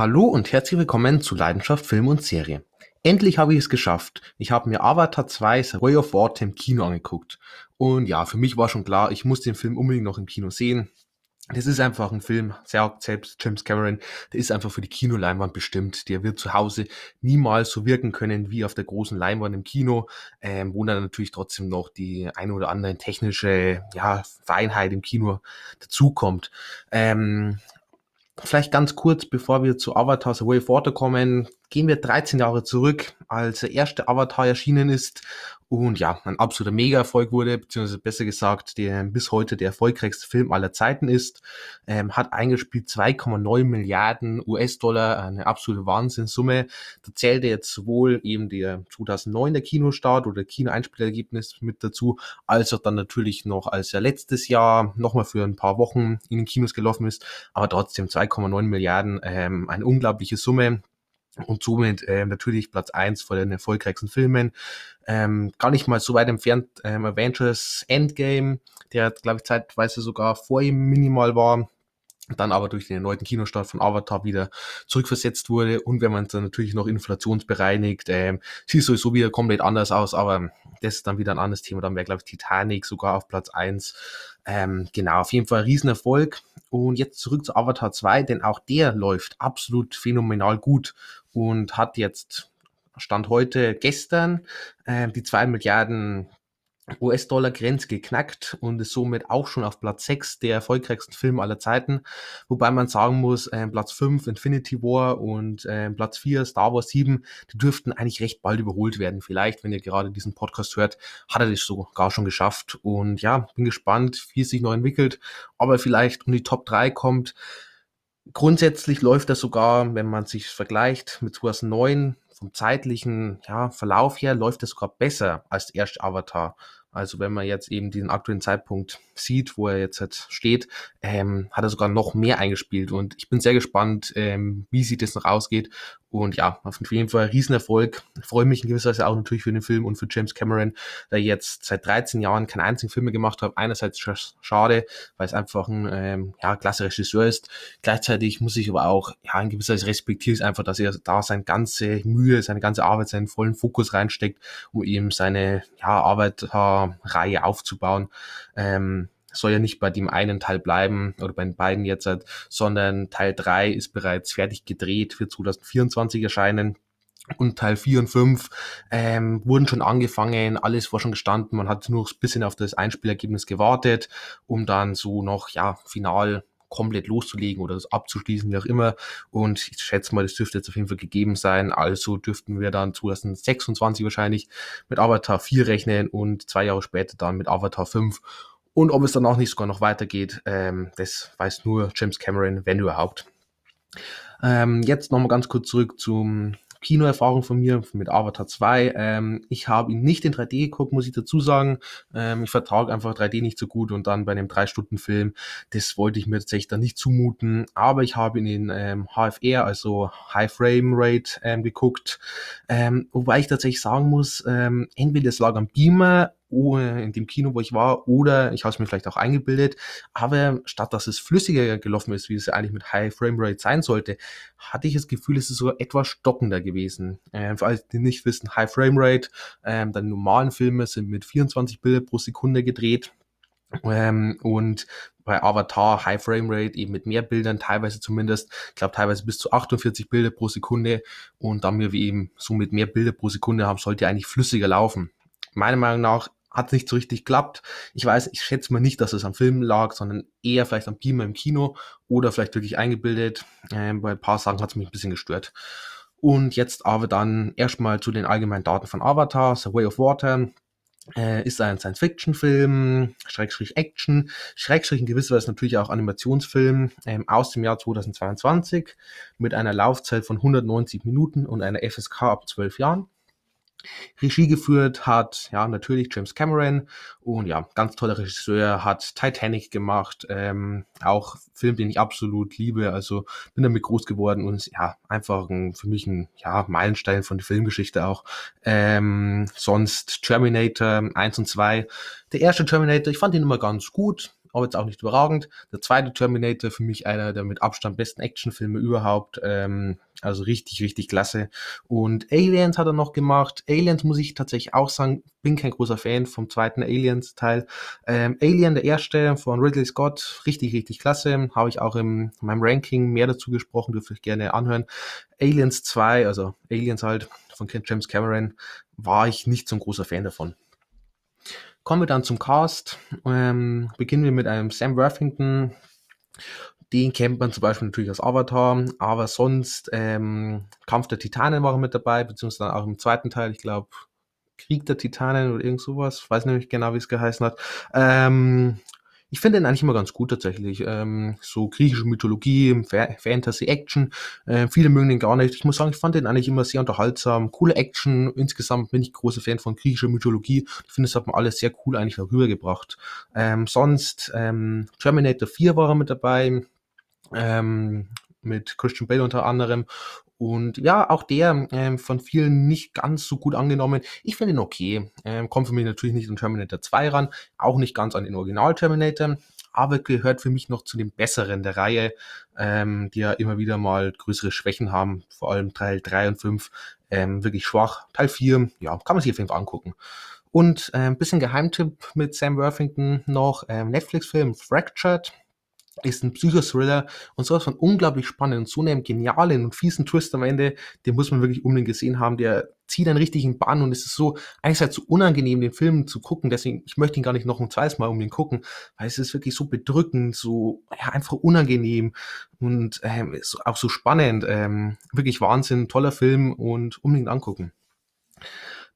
Hallo und herzlich willkommen zu Leidenschaft Film und Serie. Endlich habe ich es geschafft. Ich habe mir Avatar 2 The Way of Water im Kino angeguckt. Und ja, für mich war schon klar, ich muss den Film unbedingt noch im Kino sehen. Das ist einfach ein Film, selbst James Cameron, der ist einfach für die Kinoleinwand bestimmt. Der wird zu Hause niemals so wirken können wie auf der großen Leinwand im Kino, ähm, wo dann natürlich trotzdem noch die eine oder andere technische ja, Feinheit im Kino dazukommt. Ähm, Vielleicht ganz kurz, bevor wir zu Avatar The Way of Water kommen, gehen wir 13 Jahre zurück, als der erste Avatar erschienen ist und ja, ein absoluter Mega-Erfolg wurde, beziehungsweise besser gesagt, der bis heute der erfolgreichste Film aller Zeiten ist, ähm, hat eingespielt 2,9 Milliarden US-Dollar, eine absolute Wahnsinnssumme. Da zählte jetzt sowohl eben der 2009 der Kinostart oder Kino-Einspielergebnis mit dazu, als auch dann natürlich noch, als er letztes Jahr nochmal für ein paar Wochen in den Kinos gelaufen ist, aber trotzdem 2,9 Milliarden, ähm, eine unglaubliche Summe und somit äh, natürlich Platz eins vor den erfolgreichsten Filmen. Ähm, gar nicht mal so weit entfernt ähm, Avengers Endgame, der glaube ich zeitweise sogar vor ihm minimal war dann aber durch den erneuten Kinostart von Avatar wieder zurückversetzt wurde. Und wenn man es dann natürlich noch inflationsbereinigt, ähm, sieht sowieso wieder komplett anders aus, aber das ist dann wieder ein anderes Thema, dann wäre glaube ich Titanic sogar auf Platz eins. Ähm, genau, auf jeden Fall ein Riesenerfolg. Und jetzt zurück zu Avatar 2, denn auch der läuft absolut phänomenal gut und hat jetzt Stand heute gestern äh, die 2 Milliarden US-Dollar-Grenze geknackt und ist somit auch schon auf Platz 6 der erfolgreichsten Filme aller Zeiten. Wobei man sagen muss, äh, Platz 5 Infinity War und äh, Platz 4 Star Wars 7, die dürften eigentlich recht bald überholt werden. Vielleicht, wenn ihr gerade diesen Podcast hört, hat er das sogar schon geschafft. Und ja, bin gespannt, wie es sich noch entwickelt, ob er vielleicht um die Top 3 kommt. Grundsätzlich läuft das sogar, wenn man sich vergleicht mit 2009, vom zeitlichen ja, Verlauf her läuft es sogar besser als der erste Avatar. Also wenn man jetzt eben diesen aktuellen Zeitpunkt sieht, wo er jetzt halt steht, ähm, hat er sogar noch mehr eingespielt. Und ich bin sehr gespannt, ähm, wie sich das noch ausgeht. Und ja, auf jeden Fall ein Riesenerfolg. Ich freue mich in gewisser Weise auch natürlich für den Film und für James Cameron, der jetzt seit 13 Jahren keinen einzigen Film mehr gemacht hat. Einerseits schade, weil es einfach ein ähm, ja, klasse Regisseur ist. Gleichzeitig muss ich aber auch, ja, in gewisser Weise respektiere ich einfach, dass er da seine ganze Mühe, seine ganze Arbeit, seinen vollen Fokus reinsteckt, um eben seine ja, Arbeiterreihe aufzubauen. Ähm, soll ja nicht bei dem einen Teil bleiben oder bei den beiden jetzt, halt, sondern Teil 3 ist bereits fertig gedreht, für 2024 erscheinen. Und Teil 4 und 5 ähm, wurden schon angefangen, alles war schon gestanden, man hat nur ein bisschen auf das Einspielergebnis gewartet, um dann so noch, ja, final komplett loszulegen oder das abzuschließen, wie auch immer. Und ich schätze mal, das dürfte jetzt auf jeden Fall gegeben sein. Also dürften wir dann 2026 wahrscheinlich mit Avatar 4 rechnen und zwei Jahre später dann mit Avatar 5. Und ob es danach nicht sogar noch weitergeht, ähm, das weiß nur James Cameron, wenn überhaupt. Ähm, jetzt nochmal ganz kurz zurück zum Kinoerfahrung von mir mit Avatar 2. Ähm, ich habe ihn nicht in 3D geguckt, muss ich dazu sagen. Ähm, ich vertrage einfach 3D nicht so gut und dann bei einem 3-Stunden-Film, das wollte ich mir tatsächlich dann nicht zumuten. Aber ich habe ihn in ähm, HFR, also High Frame Rate, ähm, geguckt. Ähm, wobei ich tatsächlich sagen muss, ähm, entweder es lag am Beamer in dem Kino, wo ich war, oder ich habe es mir vielleicht auch eingebildet, aber statt dass es flüssiger gelaufen ist, wie es eigentlich mit High Frame Rate sein sollte, hatte ich das Gefühl, es ist sogar etwas stockender gewesen. Ähm, für alle, die nicht wissen, High Frame Rate, ähm, dann normalen Filme sind mit 24 Bilder pro Sekunde gedreht. Ähm, und bei Avatar High Frame Rate eben mit mehr Bildern, teilweise zumindest, ich glaube teilweise bis zu 48 Bilder pro Sekunde und dann wir eben so mit mehr Bilder pro Sekunde haben, sollte eigentlich flüssiger laufen. Meiner Meinung nach hat nicht so richtig geklappt. Ich weiß, ich schätze mal nicht, dass es am Film lag, sondern eher vielleicht am Beamer im Kino oder vielleicht wirklich eingebildet. Ähm, bei ein paar Sachen hat es mich ein bisschen gestört. Und jetzt aber dann erstmal zu den allgemeinen Daten von Avatar, The Way of Water. Äh, ist ein Science-Fiction-Film, Schrägstrich Action, Schrägstrich in gewisser Weise natürlich auch Animationsfilm ähm, aus dem Jahr 2022 mit einer Laufzeit von 190 Minuten und einer FSK ab 12 Jahren. Regie geführt hat, ja, natürlich James Cameron und ja, ganz toller Regisseur, hat Titanic gemacht, ähm, auch Film, den ich absolut liebe, also bin damit groß geworden und ja, einfach ein, für mich ein, ja, Meilenstein von der Filmgeschichte auch. Ähm, sonst Terminator 1 und 2. Der erste Terminator, ich fand ihn immer ganz gut, aber jetzt auch nicht überragend. Der zweite Terminator für mich einer der mit Abstand besten Actionfilme überhaupt. Ähm, also richtig, richtig klasse. Und Aliens hat er noch gemacht. Aliens muss ich tatsächlich auch sagen, bin kein großer Fan vom zweiten Aliens-Teil. Ähm, Alien, der erste von Ridley Scott, richtig, richtig klasse. Habe ich auch in meinem Ranking mehr dazu gesprochen, dürfte ich gerne anhören. Aliens 2, also Aliens halt von James Cameron, war ich nicht so ein großer Fan davon. Kommen wir dann zum Cast. Ähm, beginnen wir mit einem Sam Worthington. Den kennt man zum Beispiel natürlich als Avatar, aber sonst ähm, Kampf der Titanen war er mit dabei, beziehungsweise auch im zweiten Teil, ich glaube, Krieg der Titanen oder irgend sowas. Weiß nämlich genau, wie es geheißen hat. Ähm, ich finde den eigentlich immer ganz gut tatsächlich. Ähm, so griechische Mythologie, Fantasy, Action. Äh, viele mögen den gar nicht. Ich muss sagen, ich fand den eigentlich immer sehr unterhaltsam. Coole Action. Insgesamt bin ich großer Fan von griechischer Mythologie. Ich finde, das hat man alles sehr cool eigentlich rübergebracht. Ähm, sonst ähm, Terminator 4 war er mit dabei. Ähm, mit Christian Bale unter anderem. Und ja, auch der ähm, von vielen nicht ganz so gut angenommen. Ich finde ihn okay. Ähm, kommt für mich natürlich nicht an Terminator 2 ran, auch nicht ganz an den Original Terminator, aber gehört für mich noch zu den besseren der Reihe, ähm, die ja immer wieder mal größere Schwächen haben, vor allem Teil 3 und 5 ähm, wirklich schwach. Teil 4, ja, kann man sich auf jeden Fall angucken. Und äh, ein bisschen Geheimtipp mit Sam Worthington noch, ähm, Netflix-Film Fractured, ist ein Psychothriller und sowas von unglaublich spannend und so einem genialen und fiesen Twist am Ende, den muss man wirklich unbedingt gesehen haben, der zieht einen richtigen Bann und es ist so, einerseits so unangenehm, den Film zu gucken, deswegen, ich möchte ihn gar nicht noch ein zweites Mal um den gucken, weil es ist wirklich so bedrückend, so, ja, einfach unangenehm und ähm, ist auch so spannend, ähm, wirklich Wahnsinn, toller Film und unbedingt angucken.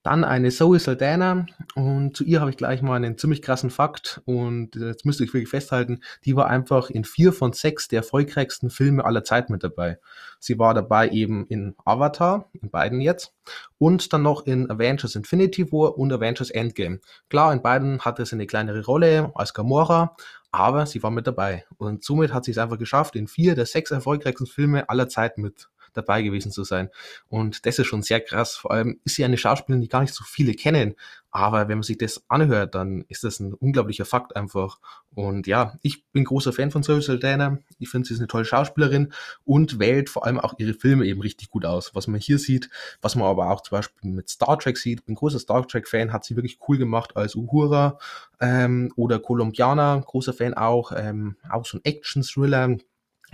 Dann eine Zoe Saldana und zu ihr habe ich gleich mal einen ziemlich krassen Fakt und jetzt müsste ich wirklich festhalten, die war einfach in vier von sechs der erfolgreichsten Filme aller Zeit mit dabei. Sie war dabei eben in Avatar, in beiden jetzt, und dann noch in Avengers Infinity War und Avengers Endgame. Klar, in beiden hatte sie eine kleinere Rolle als Gamora, aber sie war mit dabei und somit hat sie es einfach geschafft, in vier der sechs erfolgreichsten Filme aller Zeit mit dabei gewesen zu sein. Und das ist schon sehr krass. Vor allem ist sie eine Schauspielerin, die gar nicht so viele kennen. Aber wenn man sich das anhört, dann ist das ein unglaublicher Fakt einfach. Und ja, ich bin großer Fan von Zoe Saldana. Ich finde, sie ist eine tolle Schauspielerin und wählt vor allem auch ihre Filme eben richtig gut aus. Was man hier sieht, was man aber auch zum Beispiel mit Star Trek sieht. Bin großer Star Trek-Fan, hat sie wirklich cool gemacht als Uhura ähm, oder Colombiana. Großer Fan auch. Ähm, auch so ein Action-Thriller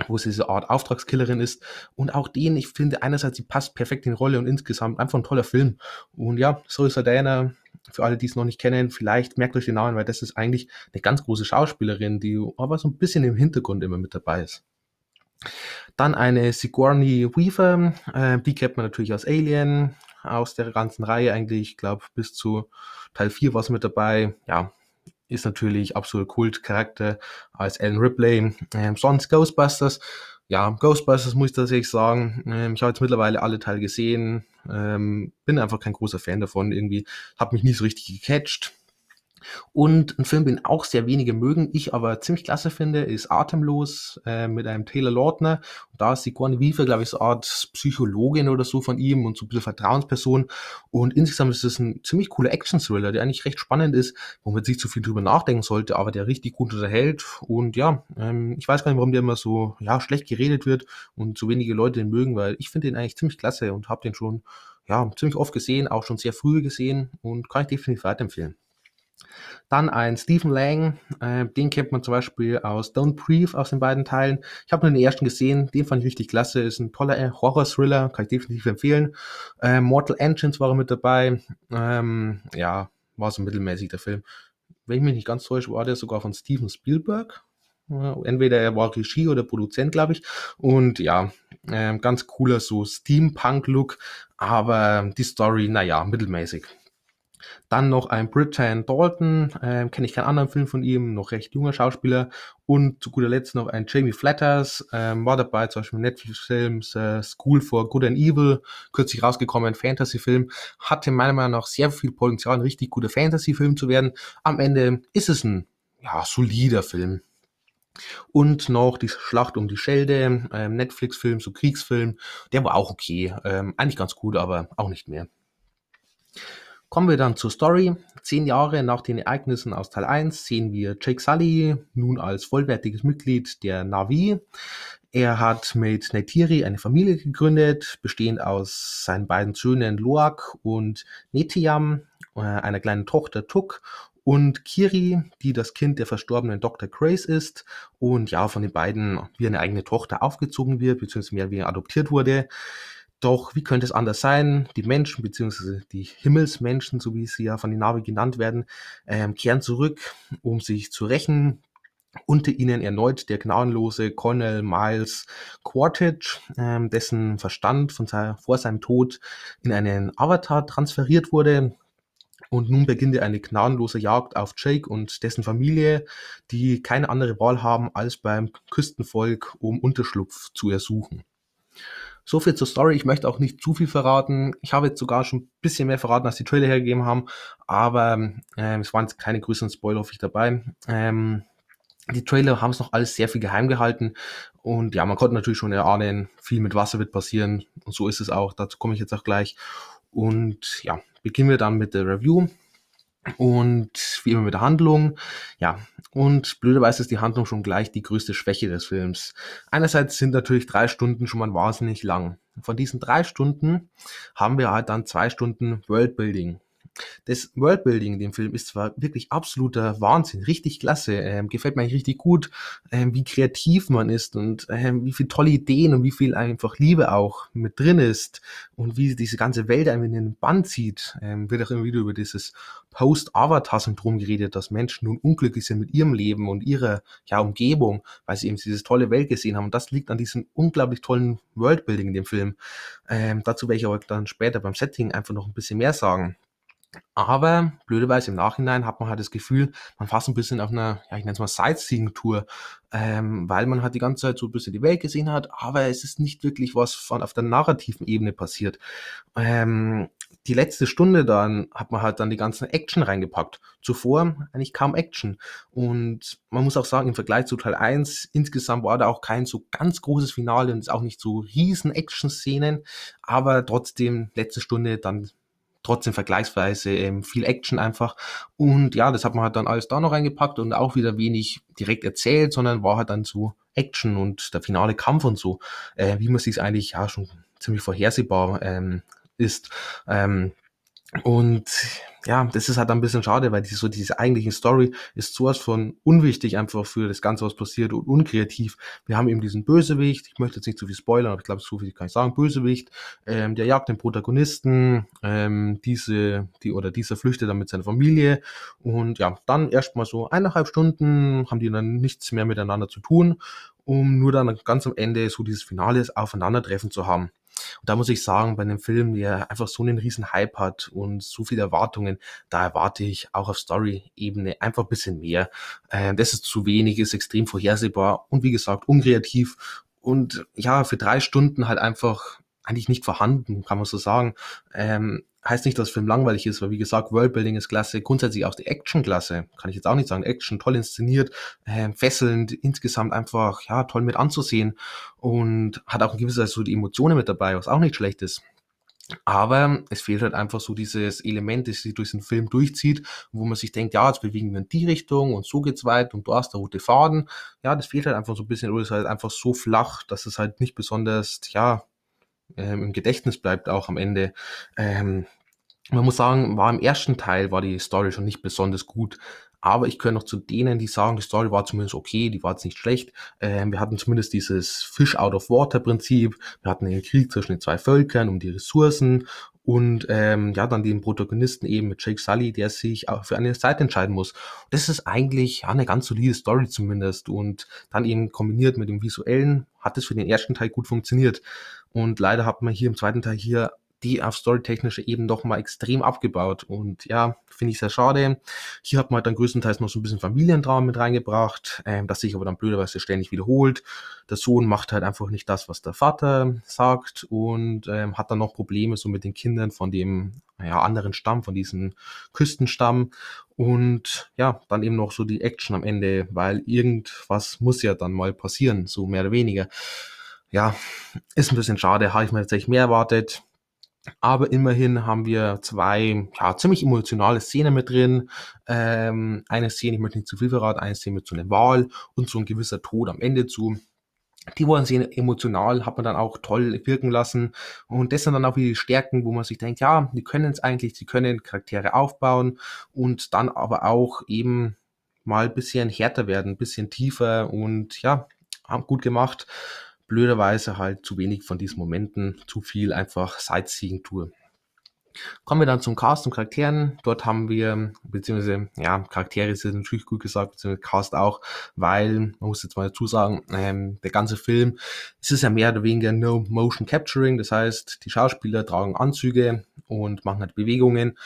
wo sie so eine Art Auftragskillerin ist. Und auch den, ich finde einerseits, sie passt perfekt in die Rolle und insgesamt einfach ein toller Film. Und ja, ist Diana, für alle, die es noch nicht kennen, vielleicht merkt euch den Namen, weil das ist eigentlich eine ganz große Schauspielerin, die aber so ein bisschen im Hintergrund immer mit dabei ist. Dann eine Sigourney Weaver, äh, die kennt man natürlich aus Alien, aus der ganzen Reihe eigentlich, ich glaube bis zu Teil 4 war es mit dabei. Ja, ist natürlich absolut Kultcharakter als Alan Ripley. Ähm, sonst Ghostbusters. Ja, Ghostbusters muss ich tatsächlich sagen. Ähm, ich habe jetzt mittlerweile alle Teile gesehen. Ähm, bin einfach kein großer Fan davon. Irgendwie hat mich nie so richtig gecatcht. Und ein Film, den auch sehr wenige mögen, ich aber ziemlich klasse finde, ist Atemlos äh, mit einem Taylor Lautner. Und da ist Sigourney Weaver, glaube ich, so eine Art Psychologin oder so von ihm und so ein bisschen Vertrauensperson. Und insgesamt ist es ein ziemlich cooler Action-Thriller, der eigentlich recht spannend ist, wo man sich zu viel drüber nachdenken sollte, aber der richtig gut unterhält. Und ja, ähm, ich weiß gar nicht, warum der immer so ja, schlecht geredet wird und so wenige Leute den mögen, weil ich finde den eigentlich ziemlich klasse und habe den schon ja, ziemlich oft gesehen, auch schon sehr früh gesehen und kann ich definitiv weiterempfehlen. Dann ein Stephen Lang, äh, den kennt man zum Beispiel aus Don't Breathe aus den beiden Teilen. Ich habe nur den ersten gesehen, den fand ich richtig klasse, ist ein toller äh, Horror-Thriller, kann ich definitiv empfehlen. Äh, Mortal Engines war mit dabei, ähm, ja, war so mittelmäßig der Film. Wenn ich mich nicht ganz täusche, war der sogar von Steven Spielberg. Entweder er war Regie oder Produzent, glaube ich. Und ja, äh, ganz cooler so Steampunk-Look, aber die Story, naja, mittelmäßig. Dann noch ein Britain Dalton, äh, kenne ich keinen anderen Film von ihm, noch recht junger Schauspieler. Und zu guter Letzt noch ein Jamie Flatters, ähm, war dabei zum Beispiel Netflix-Film äh, School for Good and Evil, kürzlich rausgekommen, Fantasy-Film. Hatte meiner Meinung nach sehr viel Potenzial, ein richtig guter Fantasy-Film zu werden. Am Ende ist es ein ja, solider Film. Und noch die Schlacht um die Schelde, ähm, Netflix-Film, so Kriegsfilm, der war auch okay. Ähm, eigentlich ganz gut, aber auch nicht mehr. Kommen wir dann zur Story. Zehn Jahre nach den Ereignissen aus Teil 1 sehen wir Jake Sully nun als vollwertiges Mitglied der Navi. Er hat mit Neytiri eine Familie gegründet, bestehend aus seinen beiden Söhnen Loak und Netiam, äh, einer kleinen Tochter Tuk und Kiri, die das Kind der verstorbenen Dr. Grace ist und ja, von den beiden wie eine eigene Tochter aufgezogen wird, beziehungsweise mehr wie adoptiert wurde. Doch wie könnte es anders sein? Die Menschen, beziehungsweise die Himmelsmenschen, so wie sie ja von den Navi genannt werden, ähm, kehren zurück, um sich zu rächen. Unter ihnen erneut der gnadenlose Colonel Miles Quartage, ähm, dessen Verstand von sein, vor seinem Tod in einen Avatar transferiert wurde. Und nun beginnt eine gnadenlose Jagd auf Jake und dessen Familie, die keine andere Wahl haben, als beim Küstenvolk um Unterschlupf zu ersuchen. So viel zur Story. Ich möchte auch nicht zu viel verraten. Ich habe jetzt sogar schon ein bisschen mehr verraten, als die Trailer hergegeben haben. Aber äh, es waren jetzt keine größeren Spoiler hoffe ich dabei. Ähm, die Trailer haben es noch alles sehr viel geheim gehalten. Und ja, man konnte natürlich schon erahnen, viel mit Wasser wird passieren. Und so ist es auch. Dazu komme ich jetzt auch gleich. Und ja, beginnen wir dann mit der Review. Und wie immer mit der Handlung. Ja, und blöderweise ist die Handlung schon gleich die größte Schwäche des Films. Einerseits sind natürlich drei Stunden schon mal wahnsinnig lang. Von diesen drei Stunden haben wir halt dann zwei Stunden Worldbuilding. Das Worldbuilding in dem Film ist zwar wirklich absoluter Wahnsinn, richtig klasse, ähm, gefällt mir richtig gut, ähm, wie kreativ man ist und ähm, wie viele tolle Ideen und wie viel einfach Liebe auch mit drin ist und wie diese ganze Welt einem in den Bann zieht. Ähm, wird auch immer wieder über dieses Post-Avatar-Syndrom geredet, dass Menschen nun unglücklich sind mit ihrem Leben und ihrer ja, Umgebung, weil sie eben diese tolle Welt gesehen haben. Und das liegt an diesem unglaublich tollen Worldbuilding in dem Film. Ähm, dazu werde ich aber dann später beim Setting einfach noch ein bisschen mehr sagen. Aber blöderweise im Nachhinein hat man halt das Gefühl, man fast ein bisschen auf einer, ja, ich nenne es mal Sightseeing-Tour, ähm, weil man halt die ganze Zeit so ein bisschen die Welt gesehen hat, aber es ist nicht wirklich was von auf der narrativen Ebene passiert. Ähm, die letzte Stunde dann hat man halt dann die ganzen Action reingepackt. Zuvor eigentlich kaum Action. Und man muss auch sagen, im Vergleich zu Teil 1, insgesamt war da auch kein so ganz großes Finale und auch nicht so riesen Action-Szenen, aber trotzdem letzte Stunde dann trotzdem vergleichsweise ähm, viel Action einfach. Und ja, das hat man halt dann alles da noch reingepackt und auch wieder wenig direkt erzählt, sondern war halt dann so Action und der finale Kampf und so, äh, wie man sich eigentlich ja schon ziemlich vorhersehbar ähm, ist. Ähm, und ja, das ist halt ein bisschen schade, weil die, so diese eigentliche Story ist sowas von unwichtig einfach für das Ganze, was passiert und unkreativ. Wir haben eben diesen Bösewicht, ich möchte jetzt nicht zu viel spoilern, aber ich glaube, so viel kann ich sagen, Bösewicht, ähm, der jagt den Protagonisten, ähm, diese, die oder dieser flüchtet dann mit seiner Familie und ja, dann erstmal so eineinhalb Stunden haben die dann nichts mehr miteinander zu tun, um nur dann ganz am Ende so dieses finales Aufeinandertreffen zu haben. Und da muss ich sagen, bei einem Film, der einfach so einen riesen Hype hat und so viele Erwartungen, da erwarte ich auch auf Story-Ebene einfach ein bisschen mehr. Äh, das ist zu wenig, ist extrem vorhersehbar und wie gesagt, unkreativ und ja, für drei Stunden halt einfach eigentlich nicht vorhanden, kann man so sagen. Ähm, heißt nicht, dass der Film langweilig ist, weil wie gesagt, Worldbuilding ist klasse, grundsätzlich auch die Action klasse, kann ich jetzt auch nicht sagen. Action toll inszeniert, äh, fesselnd, insgesamt einfach ja toll mit anzusehen und hat auch in gewisser Weise so die Emotionen mit dabei, was auch nicht schlecht ist. Aber es fehlt halt einfach so dieses Element, das sich durch den Film durchzieht, wo man sich denkt, ja, jetzt bewegen wir in die Richtung und so geht's weit und du hast der rote Faden. Ja, das fehlt halt einfach so ein bisschen oder ist halt einfach so flach, dass es halt nicht besonders, ja, ähm, im Gedächtnis bleibt auch am Ende. Ähm, man muss sagen, war im ersten Teil war die Story schon nicht besonders gut. Aber ich gehöre noch zu denen, die sagen, die Story war zumindest okay, die war jetzt nicht schlecht. Ähm, wir hatten zumindest dieses Fish out of Water Prinzip. Wir hatten den Krieg zwischen den zwei Völkern um die Ressourcen und ähm, ja, dann den Protagonisten eben mit Jake Sully, der sich auch für eine Seite entscheiden muss. Das ist eigentlich ja, eine ganz solide Story zumindest und dann eben kombiniert mit dem visuellen hat es für den ersten Teil gut funktioniert. Und leider hat man hier im zweiten Teil hier die auf storytechnische eben doch mal extrem abgebaut. Und ja, finde ich sehr schade. Hier hat man halt dann größtenteils noch so ein bisschen Familientraum mit reingebracht, ähm, das sich aber dann blöderweise ständig wiederholt. Der Sohn macht halt einfach nicht das, was der Vater sagt und ähm, hat dann noch Probleme so mit den Kindern von dem ja, anderen Stamm, von diesem Küstenstamm. Und ja, dann eben noch so die Action am Ende, weil irgendwas muss ja dann mal passieren, so mehr oder weniger. Ja, ist ein bisschen schade, habe ich mir tatsächlich mehr erwartet Aber immerhin haben wir zwei ja, ziemlich emotionale Szenen mit drin. Ähm, eine Szene, ich möchte nicht zu viel verraten, eine Szene mit so einem Wahl und so ein gewisser Tod am Ende zu. Die waren sehr emotional, hat man dann auch toll wirken lassen. Und das sind dann auch die Stärken, wo man sich denkt, ja, die können es eigentlich, sie können Charaktere aufbauen und dann aber auch eben mal ein bisschen härter werden, ein bisschen tiefer und ja, haben gut gemacht blöderweise halt zu wenig von diesen Momenten, zu viel einfach Sightseeing-Tour. Kommen wir dann zum Cast und Charakteren. Dort haben wir, beziehungsweise, ja, Charaktere sind natürlich gut gesagt, beziehungsweise Cast auch, weil, man muss jetzt mal dazu sagen, ähm, der ganze Film, es ist ja mehr oder weniger No Motion Capturing, das heißt, die Schauspieler tragen Anzüge und machen halt Bewegungen,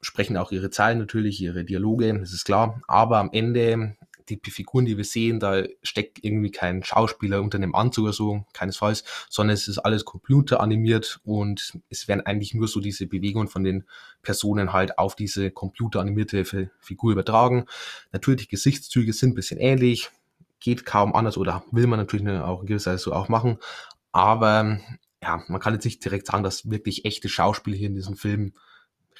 sprechen auch ihre Zeilen natürlich, ihre Dialoge, das ist klar, aber am Ende die Figuren, die wir sehen, da steckt irgendwie kein Schauspieler unter einem Anzug oder so, keinesfalls, sondern es ist alles computeranimiert und es werden eigentlich nur so diese Bewegungen von den Personen halt auf diese computeranimierte Figur übertragen. Natürlich, Gesichtszüge sind ein bisschen ähnlich, geht kaum anders oder will man natürlich auch in gewisser Weise so auch machen, aber ja, man kann jetzt nicht direkt sagen, dass wirklich echte Schauspieler hier in diesem Film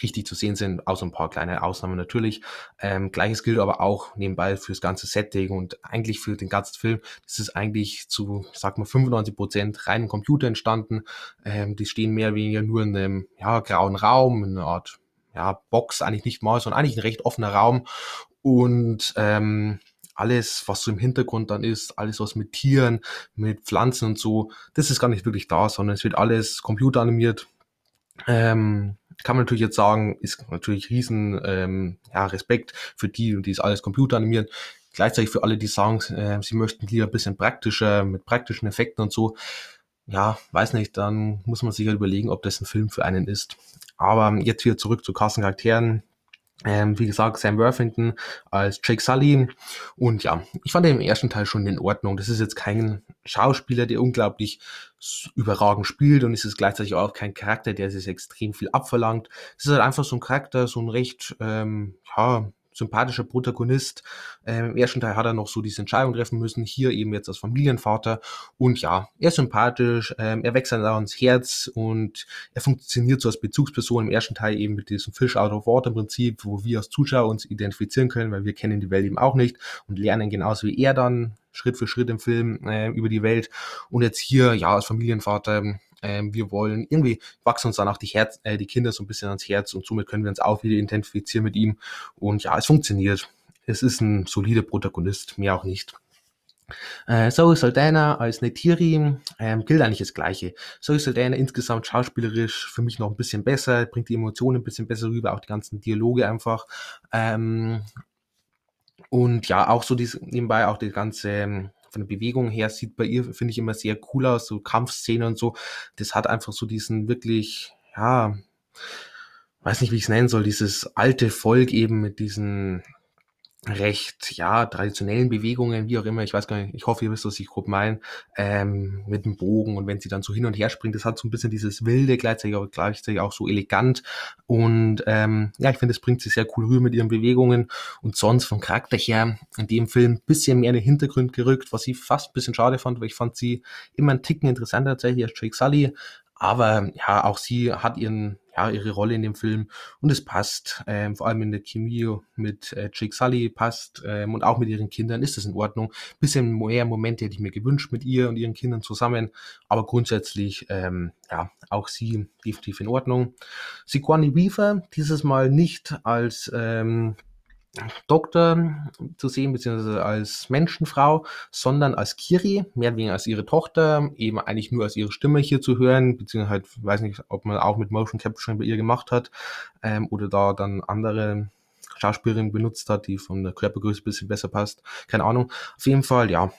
richtig zu sehen sind, außer ein paar kleine Ausnahmen natürlich. Ähm, Gleiches gilt aber auch nebenbei fürs ganze Setting und eigentlich für den ganzen Film. Das ist eigentlich zu, sag mal, 95 Prozent reinen Computer entstanden. Ähm, die stehen mehr oder weniger nur in einem ja, grauen Raum, in einer Art ja, Box, eigentlich nicht mal, sondern eigentlich ein recht offener Raum. Und ähm, alles, was so im Hintergrund dann ist, alles was mit Tieren, mit Pflanzen und so, das ist gar nicht wirklich da, sondern es wird alles computeranimiert. Ähm, kann man natürlich jetzt sagen, ist natürlich riesen ähm, ja, Respekt für die, die es alles computeranimieren. Gleichzeitig für alle, die sagen, äh, sie möchten lieber ein bisschen praktischer, mit praktischen Effekten und so. Ja, weiß nicht, dann muss man sich halt überlegen, ob das ein Film für einen ist. Aber jetzt wieder zurück zu Kassencharakteren. Ähm, wie gesagt, Sam Worthington als Jake Sully. Und ja, ich fand den im ersten Teil schon in Ordnung. Das ist jetzt kein Schauspieler, der unglaublich überragend spielt und es ist gleichzeitig auch kein Charakter, der sich extrem viel abverlangt. Es ist halt einfach so ein Charakter, so ein recht, ähm, ja, sympathischer Protagonist. Ähm, Im ersten Teil hat er noch so diese Entscheidung treffen müssen, hier eben jetzt als Familienvater. Und ja, er ist sympathisch, ähm, er wächst dann ins Herz und er funktioniert so als Bezugsperson im ersten Teil eben mit diesem Fish out of water Prinzip, wo wir als Zuschauer uns identifizieren können, weil wir kennen die Welt eben auch nicht und lernen genauso wie er dann Schritt für Schritt im Film äh, über die Welt. Und jetzt hier, ja, als Familienvater, ähm, wir wollen irgendwie wachsen uns dann auch die, Herz, äh, die Kinder so ein bisschen ans Herz und somit können wir uns auch wieder identifizieren mit ihm. Und ja, es funktioniert. Es ist ein solider Protagonist, mehr auch nicht. Äh, Zoe Saldana als Netiri ähm, gilt eigentlich das Gleiche. Zoe Saldana insgesamt schauspielerisch für mich noch ein bisschen besser, bringt die Emotionen ein bisschen besser rüber, auch die ganzen Dialoge einfach. Ähm, und ja, auch so diese, nebenbei auch die ganze ähm, von der Bewegung her sieht bei ihr, finde ich, immer sehr cool aus, so Kampfszenen und so. Das hat einfach so diesen wirklich, ja, weiß nicht, wie ich es nennen soll, dieses alte Volk eben mit diesen recht, ja, traditionellen Bewegungen, wie auch immer, ich weiß gar nicht, ich hoffe, ihr wisst, was ich grob meine, ähm, mit dem Bogen und wenn sie dann so hin und her springt, das hat so ein bisschen dieses Wilde, gleichzeitig aber gleichzeitig auch so elegant. Und ähm, ja, ich finde, das bringt sie sehr cool rüber mit ihren Bewegungen. Und sonst vom Charakter her in dem Film bisschen mehr in den Hintergrund gerückt, was ich fast ein bisschen schade fand, weil ich fand sie immer einen Ticken interessanter tatsächlich als Jake Sully, aber ja, auch sie hat ihren, ja, ihre Rolle in dem Film und es passt. Ähm, vor allem in der Chemie mit äh, Jake Sully passt ähm, und auch mit ihren Kindern ist es in Ordnung. Bisschen mehr Momente hätte ich mir gewünscht mit ihr und ihren Kindern zusammen, aber grundsätzlich, ähm, ja, auch sie definitiv in Ordnung. Sigourney Weaver, dieses Mal nicht als ähm, Doktor zu sehen, beziehungsweise als Menschenfrau, sondern als Kiri, mehr oder weniger als ihre Tochter, eben eigentlich nur als ihre Stimme hier zu hören, beziehungsweise halt, weiß nicht, ob man auch mit Motion Capture bei ihr gemacht hat, ähm, oder da dann andere Schauspielerinnen benutzt hat, die von der Körpergröße ein bisschen besser passt. Keine Ahnung. Auf jeden Fall, ja,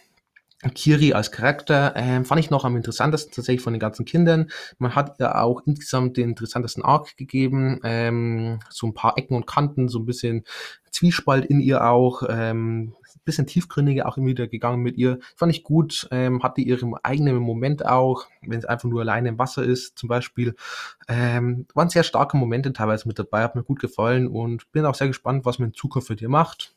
Kiri als Charakter ähm, fand ich noch am interessantesten tatsächlich von den ganzen Kindern. Man hat ihr auch insgesamt den interessantesten Arc gegeben, ähm, so ein paar Ecken und Kanten, so ein bisschen Zwiespalt in ihr auch, ähm, bisschen tiefgründiger auch immer wieder gegangen mit ihr. Fand ich gut, ähm, hatte ihre eigenen Moment auch, wenn es einfach nur alleine im Wasser ist zum Beispiel. Ähm, waren sehr starke Momente teilweise mit dabei, hat mir gut gefallen und bin auch sehr gespannt, was man in Zukunft für dir macht.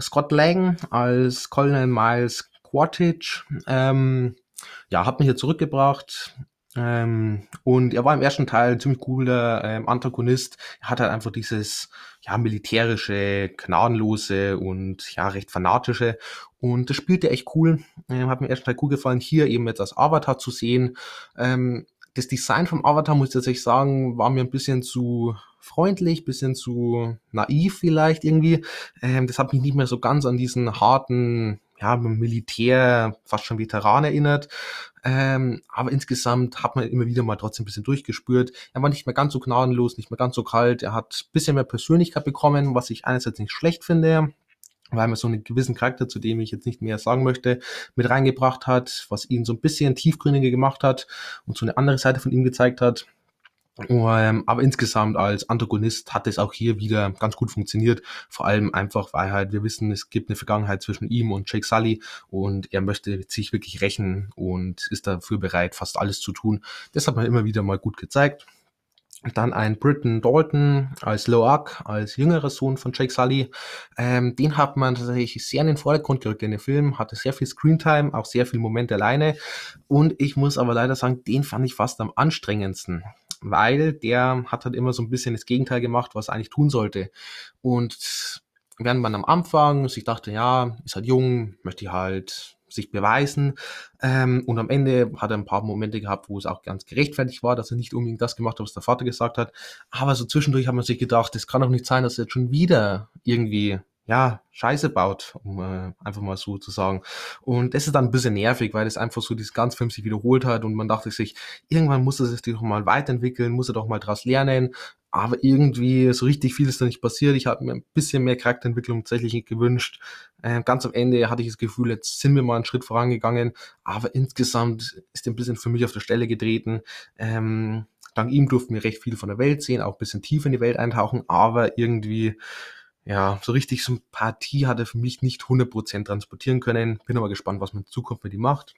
Scott Lang als Colonel Miles Quartage. Ähm, ja, hat mich hier zurückgebracht. Ähm, und er war im ersten Teil ein ziemlich cooler ähm, Antagonist. Er hat halt einfach dieses ja militärische, gnadenlose und ja recht fanatische. Und das spielte echt cool. Ähm, hat mir im ersten Teil cool gefallen, hier eben jetzt als Avatar zu sehen. Ähm, das Design vom Avatar, muss ich tatsächlich sagen, war mir ein bisschen zu freundlich, bisschen zu naiv vielleicht irgendwie. Ähm, das hat mich nicht mehr so ganz an diesen harten, ja, Militär, fast schon Veteran erinnert. Ähm, aber insgesamt hat man immer wieder mal trotzdem ein bisschen durchgespürt. Er war nicht mehr ganz so gnadenlos, nicht mehr ganz so kalt. Er hat ein bisschen mehr Persönlichkeit bekommen, was ich einerseits nicht schlecht finde weil man so einen gewissen Charakter, zu dem ich jetzt nicht mehr sagen möchte, mit reingebracht hat, was ihn so ein bisschen tiefgründiger gemacht hat und so eine andere Seite von ihm gezeigt hat. Ähm, aber insgesamt als Antagonist hat es auch hier wieder ganz gut funktioniert. Vor allem einfach, weil halt wir wissen, es gibt eine Vergangenheit zwischen ihm und Jake Sully und er möchte sich wirklich rächen und ist dafür bereit, fast alles zu tun. Das hat man immer wieder mal gut gezeigt. Dann ein Britton Dalton als Loak, als jüngerer Sohn von Jake Sully. Ähm, den hat man tatsächlich sehr in den Vordergrund gerückt in dem Film, hatte sehr viel Screentime, auch sehr viel Momente alleine. Und ich muss aber leider sagen, den fand ich fast am anstrengendsten weil der hat halt immer so ein bisschen das Gegenteil gemacht, was er eigentlich tun sollte. Und während man am Anfang sich dachte, ja, ist halt jung, möchte halt sich beweisen. Ähm, und am Ende hat er ein paar Momente gehabt, wo es auch ganz gerechtfertigt war, dass er nicht unbedingt das gemacht hat, was der Vater gesagt hat. Aber so zwischendurch hat man sich gedacht, es kann doch nicht sein, dass er jetzt schon wieder irgendwie ja, Scheiße baut, um äh, einfach mal so zu sagen. Und das ist dann ein bisschen nervig, weil es einfach so dieses ganze Film sich wiederholt hat und man dachte sich, irgendwann muss er sich doch mal weiterentwickeln, muss er doch mal draus lernen. Aber irgendwie so richtig viel ist da nicht passiert. Ich habe mir ein bisschen mehr Charakterentwicklung tatsächlich gewünscht. Äh, ganz am Ende hatte ich das Gefühl, jetzt sind wir mal einen Schritt vorangegangen. Aber insgesamt ist ein bisschen für mich auf der Stelle getreten. Ähm, dank ihm durften wir recht viel von der Welt sehen, auch ein bisschen tief in die Welt eintauchen, aber irgendwie ja, so richtig Sympathie hat er für mich nicht 100% transportieren können. Bin aber gespannt, was man in Zukunft mit ihm macht.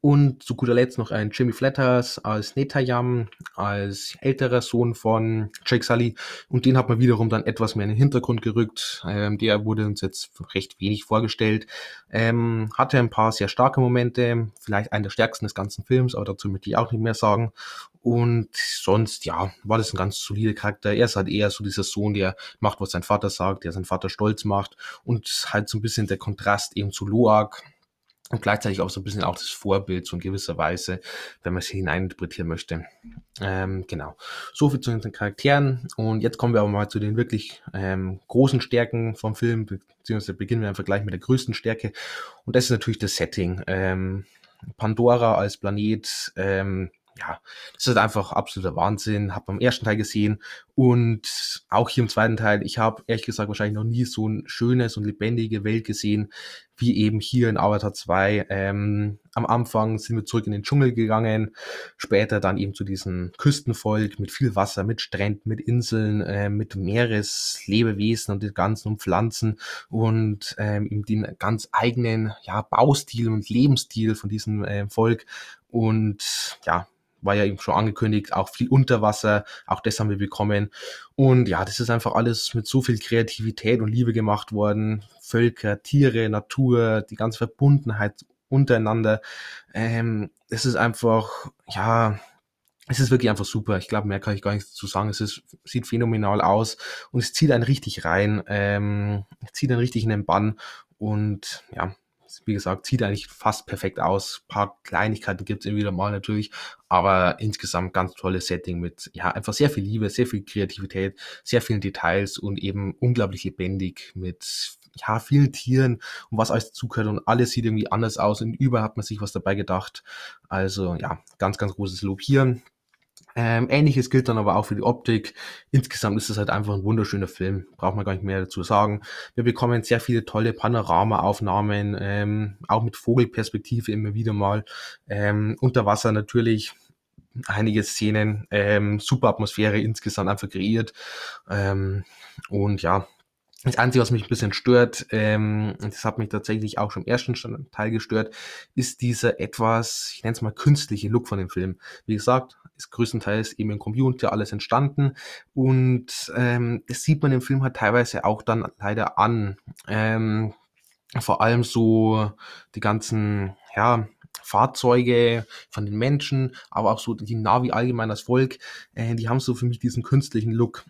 Und zu guter Letzt noch ein Jimmy Flatters als Netayam, als älterer Sohn von Jake Sully. Und den hat man wiederum dann etwas mehr in den Hintergrund gerückt. Ähm, der wurde uns jetzt recht wenig vorgestellt. Ähm, hatte ein paar sehr starke Momente, vielleicht einen der stärksten des ganzen Films, aber dazu möchte ich auch nicht mehr sagen. Und sonst, ja, war das ein ganz solider Charakter. Er ist halt eher so dieser Sohn, der macht, was sein Vater sagt, der seinen Vater stolz macht. Und halt so ein bisschen der Kontrast eben zu Loak und gleichzeitig auch so ein bisschen auch das Vorbild so in gewisser Weise, wenn man es hineininterpretieren möchte. Ähm, genau. So viel zu den Charakteren. Und jetzt kommen wir aber mal zu den wirklich ähm, großen Stärken vom Film, beziehungsweise beginnen wir einfach gleich mit der größten Stärke. Und das ist natürlich das Setting. Ähm, Pandora als Planet, ähm, ja, das ist einfach absoluter Wahnsinn. Hab beim ersten Teil gesehen und auch hier im zweiten Teil. Ich habe ehrlich gesagt wahrscheinlich noch nie so ein schönes und lebendige Welt gesehen wie eben hier in Avatar 2. Ähm, am Anfang sind wir zurück in den Dschungel gegangen, später dann eben zu diesem Küstenvolk mit viel Wasser, mit Stränden, mit Inseln, äh, mit Meereslebewesen und den ganzen Pflanzen und ähm, eben den ganz eigenen ja, Baustil und Lebensstil von diesem äh, Volk. Und ja, war ja eben schon angekündigt, auch viel Unterwasser, auch das haben wir bekommen. Und ja, das ist einfach alles mit so viel Kreativität und Liebe gemacht worden. Völker, Tiere, Natur, die ganze Verbundenheit untereinander. Ähm, es ist einfach, ja, es ist wirklich einfach super. Ich glaube, mehr kann ich gar nicht dazu sagen. Es ist, sieht phänomenal aus und es zieht einen richtig rein, ähm, zieht einen richtig in den Bann und ja, wie gesagt, sieht eigentlich fast perfekt aus. Ein paar Kleinigkeiten gibt es immer wieder mal natürlich, aber insgesamt ganz tolles Setting mit ja einfach sehr viel Liebe, sehr viel Kreativität, sehr vielen Details und eben unglaublich lebendig mit ja vielen Tieren und was alles zugehört und alles sieht irgendwie anders aus und überall hat man sich was dabei gedacht. Also ja, ganz, ganz großes Lob hier. Ähm, Ähnliches gilt dann aber auch für die Optik. Insgesamt ist es halt einfach ein wunderschöner Film. Braucht man gar nicht mehr dazu sagen. Wir bekommen sehr viele tolle Panoramaaufnahmen, ähm, auch mit Vogelperspektive immer wieder mal. Ähm, unter Wasser natürlich einige Szenen, ähm, super Atmosphäre insgesamt einfach kreiert. Ähm, und ja, das Einzige, was mich ein bisschen stört, ähm, das hat mich tatsächlich auch schon im ersten Teil gestört, ist dieser etwas, ich nenne es mal künstliche Look von dem Film. Wie gesagt, ist größtenteils eben im Computer alles entstanden und ähm, das sieht man im Film halt teilweise auch dann leider an. Ähm, vor allem so die ganzen, ja, Fahrzeuge, von den Menschen, aber auch so die Navi allgemein als Volk, äh, die haben so für mich diesen künstlichen Look.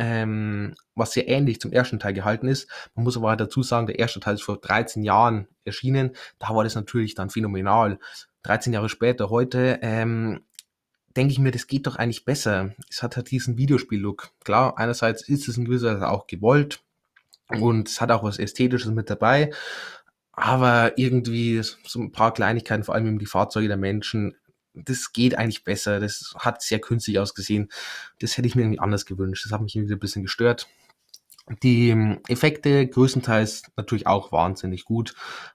Ähm, was sehr ähnlich zum ersten Teil gehalten ist. Man muss aber dazu sagen, der erste Teil ist vor 13 Jahren erschienen. Da war das natürlich dann phänomenal. 13 Jahre später, heute, ähm, denke ich mir, das geht doch eigentlich besser. Es hat halt diesen Videospiel-Look. Klar, einerseits ist es in gewisser Weise auch gewollt und es hat auch was Ästhetisches mit dabei, aber irgendwie so ein paar Kleinigkeiten, vor allem die Fahrzeuge der Menschen, das geht eigentlich besser. Das hat sehr künstlich ausgesehen. Das hätte ich mir irgendwie anders gewünscht. Das hat mich irgendwie ein bisschen gestört. Die ähm, Effekte größtenteils natürlich auch wahnsinnig gut,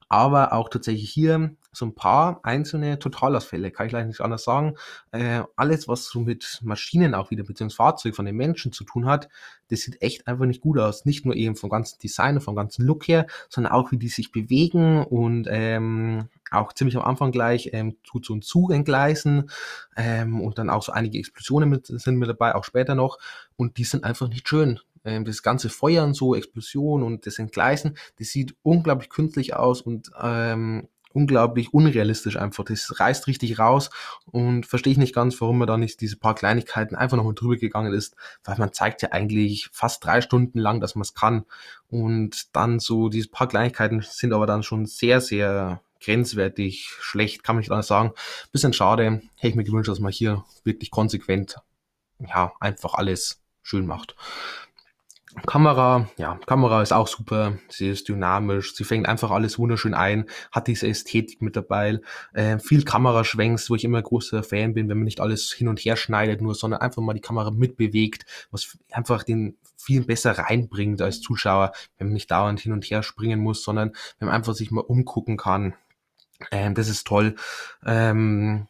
aber auch tatsächlich hier so ein paar einzelne Totalausfälle, kann ich leider nicht anders sagen. Äh, alles, was so mit Maschinen auch wieder, beziehungsweise Fahrzeugen von den Menschen zu tun hat, das sieht echt einfach nicht gut aus. Nicht nur eben vom ganzen Design und vom ganzen Look her, sondern auch wie die sich bewegen und ähm, auch ziemlich am Anfang gleich ähm, tut so ein Zug entgleisen ähm, und dann auch so einige Explosionen mit, sind mit dabei, auch später noch und die sind einfach nicht schön ähm, das ganze Feuern so, Explosion und das Entgleisen, das sieht unglaublich künstlich aus und ähm, unglaublich unrealistisch einfach. Das reißt richtig raus und verstehe ich nicht ganz, warum man da nicht diese paar Kleinigkeiten einfach nochmal drüber gegangen ist, weil man zeigt ja eigentlich fast drei Stunden lang, dass man es kann und dann so diese paar Kleinigkeiten sind aber dann schon sehr, sehr grenzwertig schlecht, kann man nicht anders sagen. Bisschen schade, hätte ich mir gewünscht, dass man hier wirklich konsequent, ja, einfach alles schön macht. Kamera, ja, Kamera ist auch super. Sie ist dynamisch. Sie fängt einfach alles wunderschön ein, hat diese Ästhetik mit dabei. Äh, viel Kameraschwenks, wo ich immer großer Fan bin, wenn man nicht alles hin und her schneidet, nur, sondern einfach mal die Kamera mitbewegt, was einfach den viel besser reinbringt als Zuschauer, wenn man nicht dauernd hin und her springen muss, sondern wenn man einfach sich mal umgucken kann. Ähm, das ist toll. Ähm,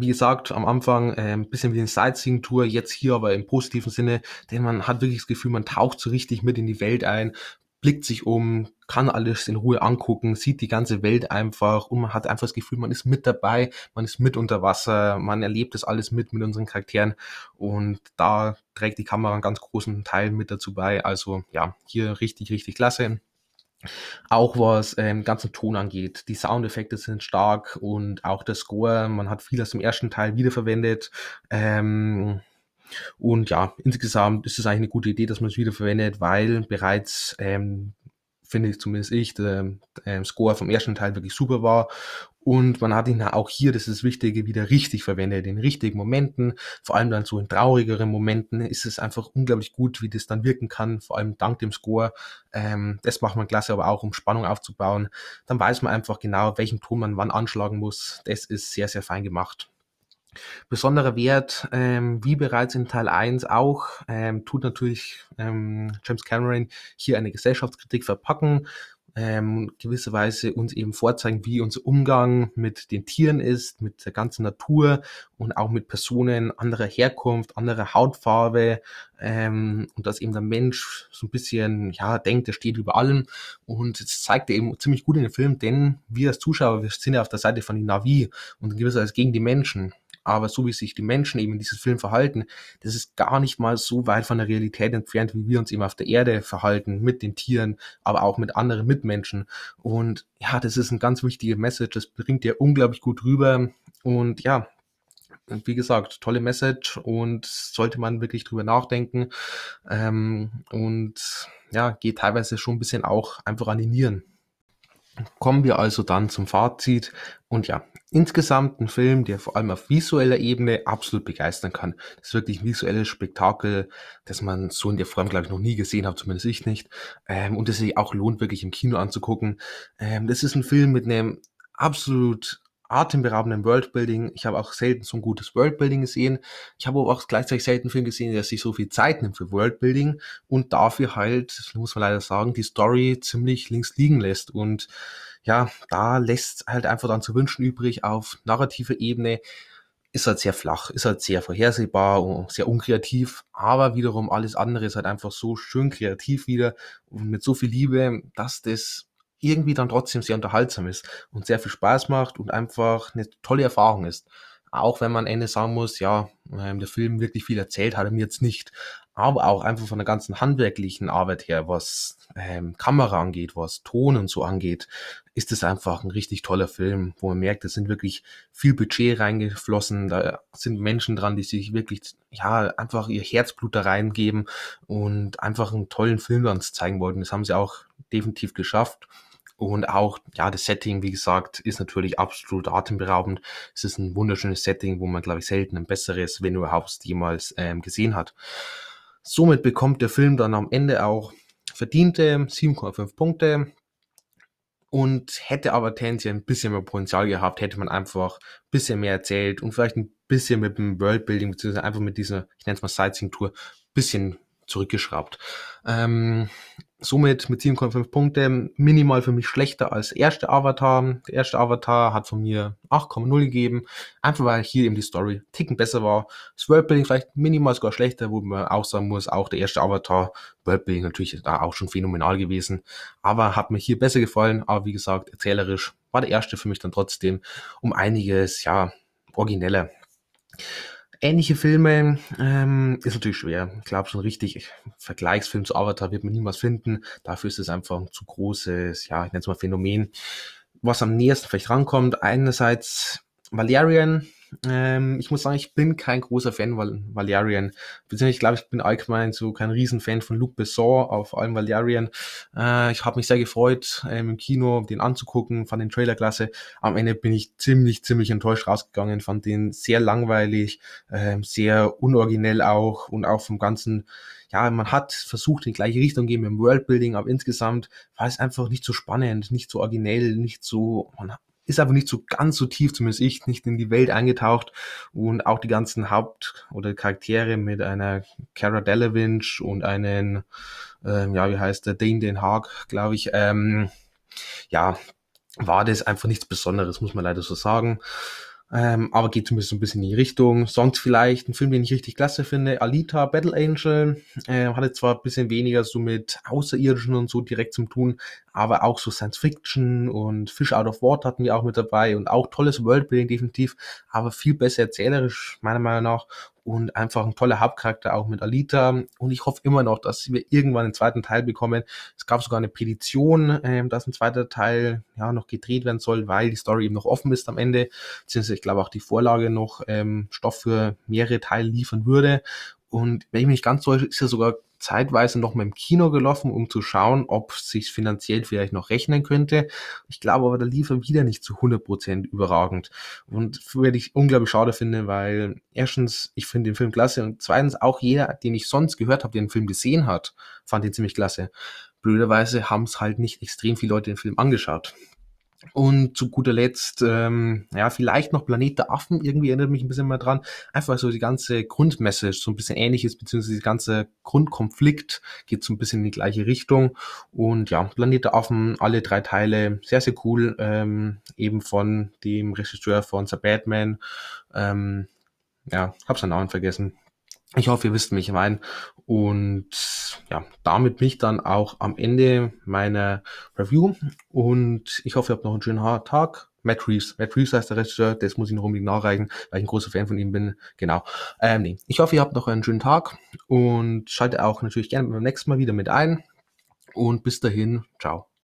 wie gesagt, am Anfang äh, ein bisschen wie eine Sightseeing-Tour, jetzt hier aber im positiven Sinne, denn man hat wirklich das Gefühl, man taucht so richtig mit in die Welt ein, blickt sich um, kann alles in Ruhe angucken, sieht die ganze Welt einfach und man hat einfach das Gefühl, man ist mit dabei, man ist mit unter Wasser, man erlebt das alles mit mit unseren Charakteren und da trägt die Kamera einen ganz großen Teil mit dazu bei. Also ja, hier richtig, richtig klasse. Auch was ähm, ganzen Ton angeht. Die Soundeffekte sind stark und auch der Score, man hat viel aus dem ersten Teil wiederverwendet. Ähm, und ja, insgesamt ist es eigentlich eine gute Idee, dass man es wiederverwendet, weil bereits ähm, finde ich zumindest ich, der ähm, Score vom ersten Teil wirklich super war. Und man hat ihn auch hier, das ist das Wichtige, wieder richtig verwendet, in richtigen Momenten, vor allem dann so in traurigeren Momenten ist es einfach unglaublich gut, wie das dann wirken kann, vor allem dank dem Score. Ähm, das macht man klasse, aber auch um Spannung aufzubauen. Dann weiß man einfach genau, welchen Ton man wann anschlagen muss. Das ist sehr, sehr fein gemacht. Besonderer Wert, ähm, wie bereits in Teil 1 auch, ähm, tut natürlich ähm, James Cameron hier eine Gesellschaftskritik verpacken, ähm, gewisse Weise uns eben vorzeigen, wie unser Umgang mit den Tieren ist, mit der ganzen Natur und auch mit Personen anderer Herkunft, anderer Hautfarbe ähm, und dass eben der Mensch so ein bisschen, ja, denkt, er steht über allem und das zeigt er eben ziemlich gut in dem Film, denn wir als Zuschauer, wir sind ja auf der Seite von den Navi und in gewisser Weise gegen die Menschen aber so wie sich die Menschen eben in diesem Film verhalten, das ist gar nicht mal so weit von der Realität entfernt, wie wir uns eben auf der Erde verhalten, mit den Tieren, aber auch mit anderen Mitmenschen. Und ja, das ist ein ganz wichtiger Message, das bringt ja unglaublich gut rüber. Und ja, wie gesagt, tolle Message und sollte man wirklich drüber nachdenken. Ähm, und ja, geht teilweise schon ein bisschen auch einfach an die Nieren. Kommen wir also dann zum Fazit. Und ja, insgesamt ein Film, der vor allem auf visueller Ebene absolut begeistern kann. Das ist wirklich ein visuelles Spektakel, das man so in der Form, glaube ich, noch nie gesehen hat, zumindest ich nicht. Ähm, und das sich auch lohnt, wirklich im Kino anzugucken. Ähm, das ist ein Film mit einem absolut atemberaubenden Worldbuilding. Ich habe auch selten so ein gutes Worldbuilding gesehen. Ich habe aber auch gleichzeitig selten einen Film gesehen, der sich so viel Zeit nimmt für Worldbuilding und dafür halt, muss man leider sagen, die Story ziemlich links liegen lässt. Und ja, da lässt halt einfach dann zu wünschen übrig auf narrativer Ebene. Ist halt sehr flach, ist halt sehr vorhersehbar und sehr unkreativ, aber wiederum alles andere ist halt einfach so schön kreativ wieder und mit so viel Liebe, dass das irgendwie dann trotzdem sehr unterhaltsam ist und sehr viel Spaß macht und einfach eine tolle Erfahrung ist. Auch wenn man am Ende sagen muss, ja, ähm, der Film wirklich viel erzählt hat er mir jetzt nicht. aber auch einfach von der ganzen handwerklichen Arbeit her, was ähm, Kamera angeht, was Ton und so angeht, ist es einfach ein richtig toller Film, wo man merkt, es sind wirklich viel Budget reingeflossen, da sind Menschen dran, die sich wirklich, ja, einfach ihr Herzblut da reingeben und einfach einen tollen Film uns zeigen wollten. Das haben sie auch definitiv geschafft. Und auch, ja, das Setting, wie gesagt, ist natürlich absolut atemberaubend. Es ist ein wunderschönes Setting, wo man, glaube ich, selten ein besseres, wenn überhaupt, jemals ähm, gesehen hat. Somit bekommt der Film dann am Ende auch verdiente 7,5 Punkte und hätte aber tendenziell ein bisschen mehr Potenzial gehabt, hätte man einfach ein bisschen mehr erzählt und vielleicht ein bisschen mit dem Worldbuilding, beziehungsweise einfach mit dieser, ich nenne es mal Sightseeing-Tour, bisschen zurückgeschraubt. Ähm, somit mit 7,5 Punkte minimal für mich schlechter als erste Avatar. Der erste Avatar hat von mir 8,0 gegeben, einfach weil hier eben die Story ticken besser war. Das Worldbuilding vielleicht minimal sogar schlechter, wo man auch sagen muss, auch der erste Avatar Worldbuilding natürlich da auch schon phänomenal gewesen, aber hat mir hier besser gefallen. Aber wie gesagt, erzählerisch war der erste für mich dann trotzdem um einiges ja origineller. Ähnliche Filme ähm, ist natürlich schwer. Ich glaube schon richtig, Vergleichsfilm zu Avatar wird man niemals finden. Dafür ist es einfach ein zu großes, ja, ich nenne es mal Phänomen. Was am nächsten vielleicht rankommt, einerseits Valerian, ähm, ich muss sagen, ich bin kein großer Fan von Valerian. Beziehungsweise ich glaube, ich bin allgemein so kein Riesenfan von Luc Besson, auf allem Valerian. Äh, ich habe mich sehr gefreut, ähm, im Kino den anzugucken, fand den Trailer klasse. Am Ende bin ich ziemlich, ziemlich enttäuscht rausgegangen, fand den sehr langweilig, ähm, sehr unoriginell auch und auch vom ganzen ja, man hat versucht, in die gleiche Richtung gehen mit dem Worldbuilding, aber insgesamt war es einfach nicht so spannend, nicht so originell, nicht so, man ist aber nicht so ganz so tief, zumindest ich, nicht in die Welt eingetaucht und auch die ganzen Haupt- oder Charaktere mit einer Cara Delevingne und einen, ähm, ja, wie heißt der, Dane Den Haag, glaube ich, ähm, ja, war das einfach nichts Besonderes, muss man leider so sagen. Ähm, aber geht zumindest ein bisschen in die Richtung. Sonst vielleicht ein Film, den ich richtig klasse finde. Alita, Battle Angel. Äh, hatte zwar ein bisschen weniger so mit Außerirdischen und so direkt zum tun, aber auch so Science Fiction und Fish Out of Water hatten wir auch mit dabei und auch tolles Worldbuilding definitiv, aber viel besser erzählerisch meiner Meinung nach. Und einfach ein toller Hauptcharakter auch mit Alita. Und ich hoffe immer noch, dass wir irgendwann einen zweiten Teil bekommen. Es gab sogar eine Petition, ähm, dass ein zweiter Teil ja noch gedreht werden soll, weil die Story eben noch offen ist am Ende, beziehungsweise ich glaube auch die Vorlage noch ähm, Stoff für mehrere Teile liefern würde und wenn ich mich ganz täusche, ist er sogar zeitweise noch mal im Kino gelaufen, um zu schauen, ob es sich finanziell vielleicht noch rechnen könnte. Ich glaube aber, da lief er wieder nicht zu 100% überragend. Und würde ich unglaublich schade finde, weil erstens, ich finde den Film klasse und zweitens auch jeder, den ich sonst gehört habe, der den Film gesehen hat, fand ihn ziemlich klasse. Blöderweise haben es halt nicht extrem viele Leute den Film angeschaut. Und zu guter Letzt, ähm, ja, vielleicht noch Planet der Affen, irgendwie erinnert mich ein bisschen mal dran. Einfach so die ganze Grundmessage so ein bisschen ähnlich ist, beziehungsweise die ganze Grundkonflikt geht so ein bisschen in die gleiche Richtung. Und ja, Planet der Affen, alle drei Teile, sehr, sehr cool, ähm, eben von dem Regisseur von The Batman. Ähm, ja, hab seinen Namen vergessen. Ich hoffe, ihr wisst mich mein. Und ja, damit bin ich dann auch am Ende meiner Review. Und ich hoffe, ihr habt noch einen schönen Tag. Matt Reeves. Matt Reeves heißt der Regisseur, das muss ich noch unbedingt nachreichen, weil ich ein großer Fan von ihm bin. Genau. Ähm, nee. Ich hoffe, ihr habt noch einen schönen Tag und schaltet auch natürlich gerne beim nächsten Mal wieder mit ein. Und bis dahin, ciao.